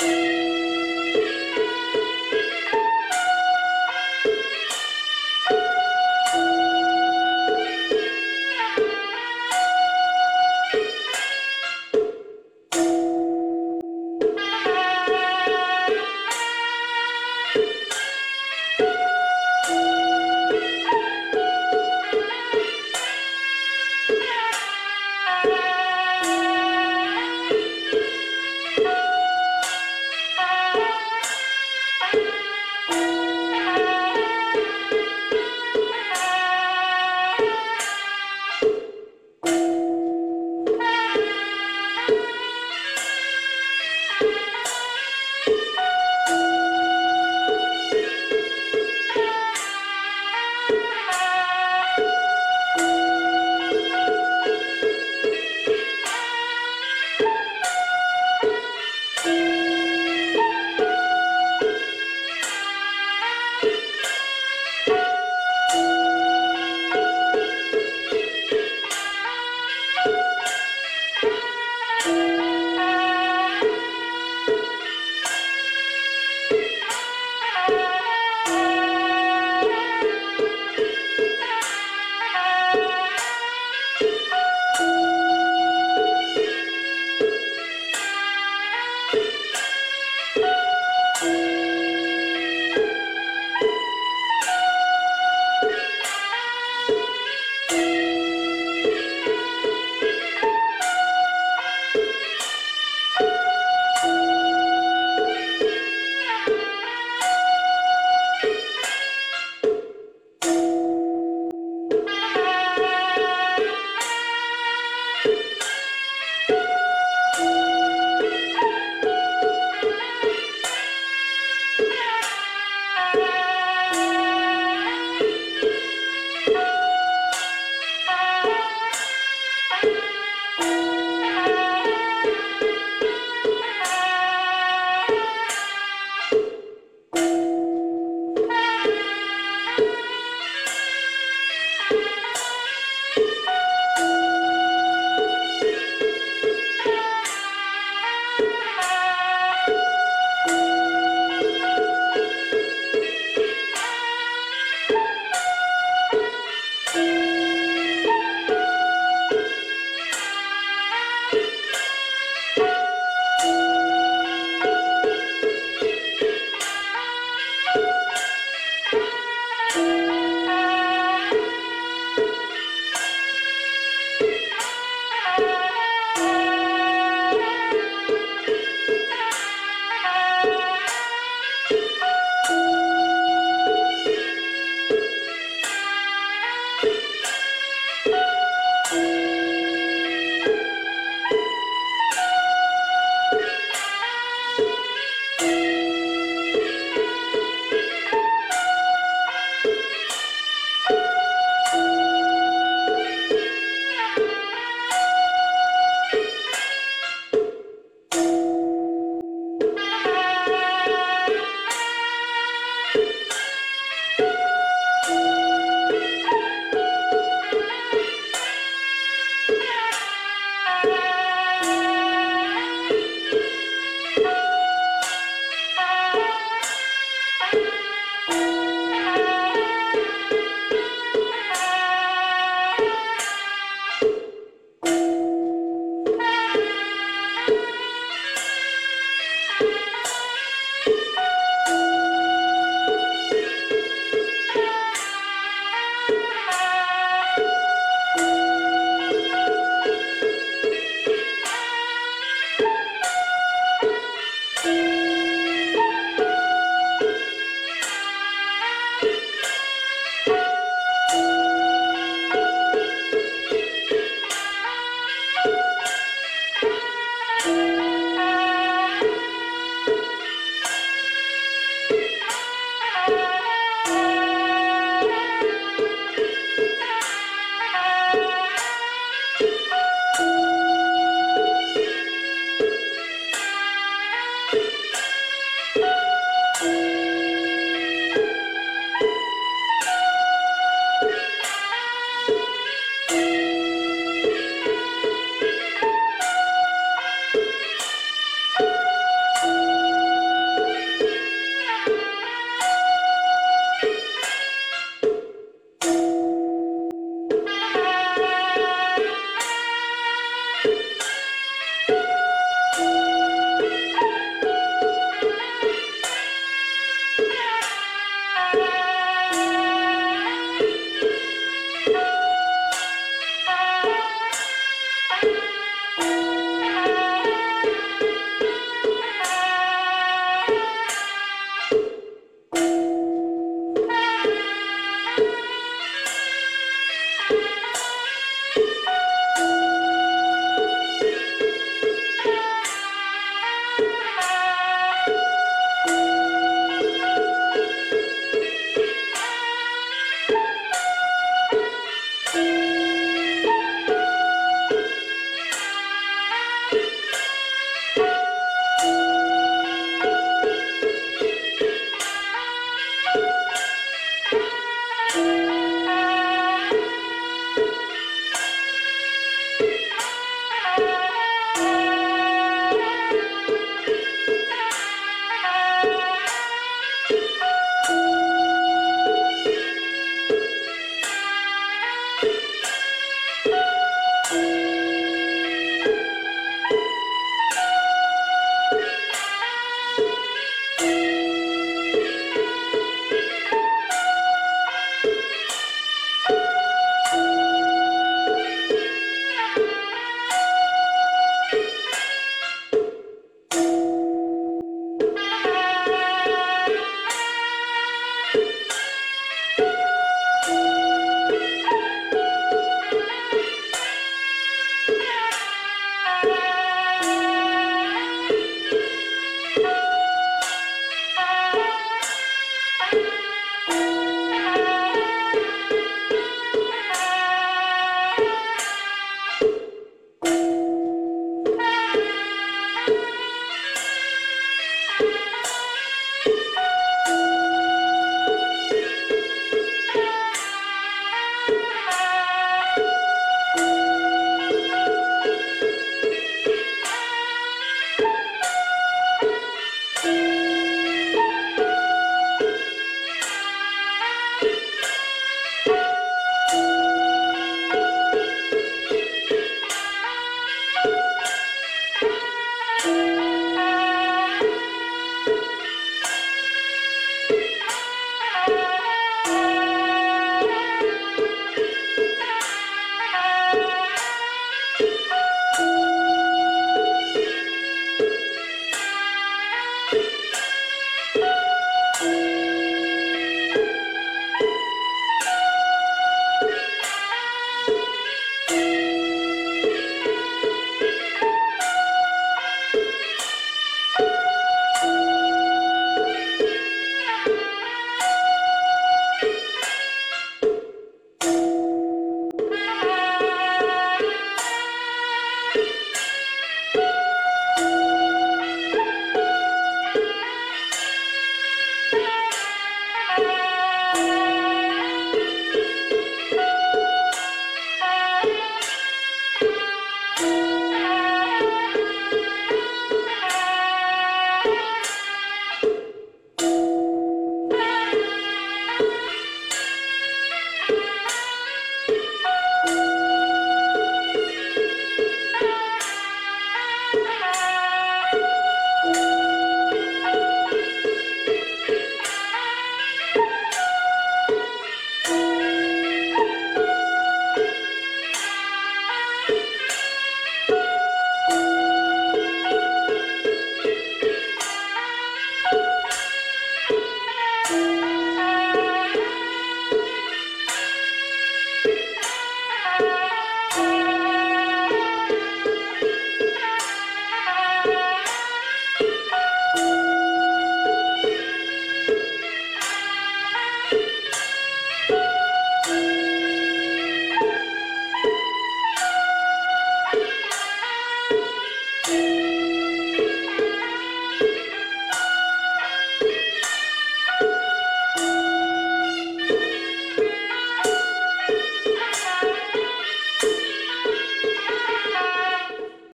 Bye.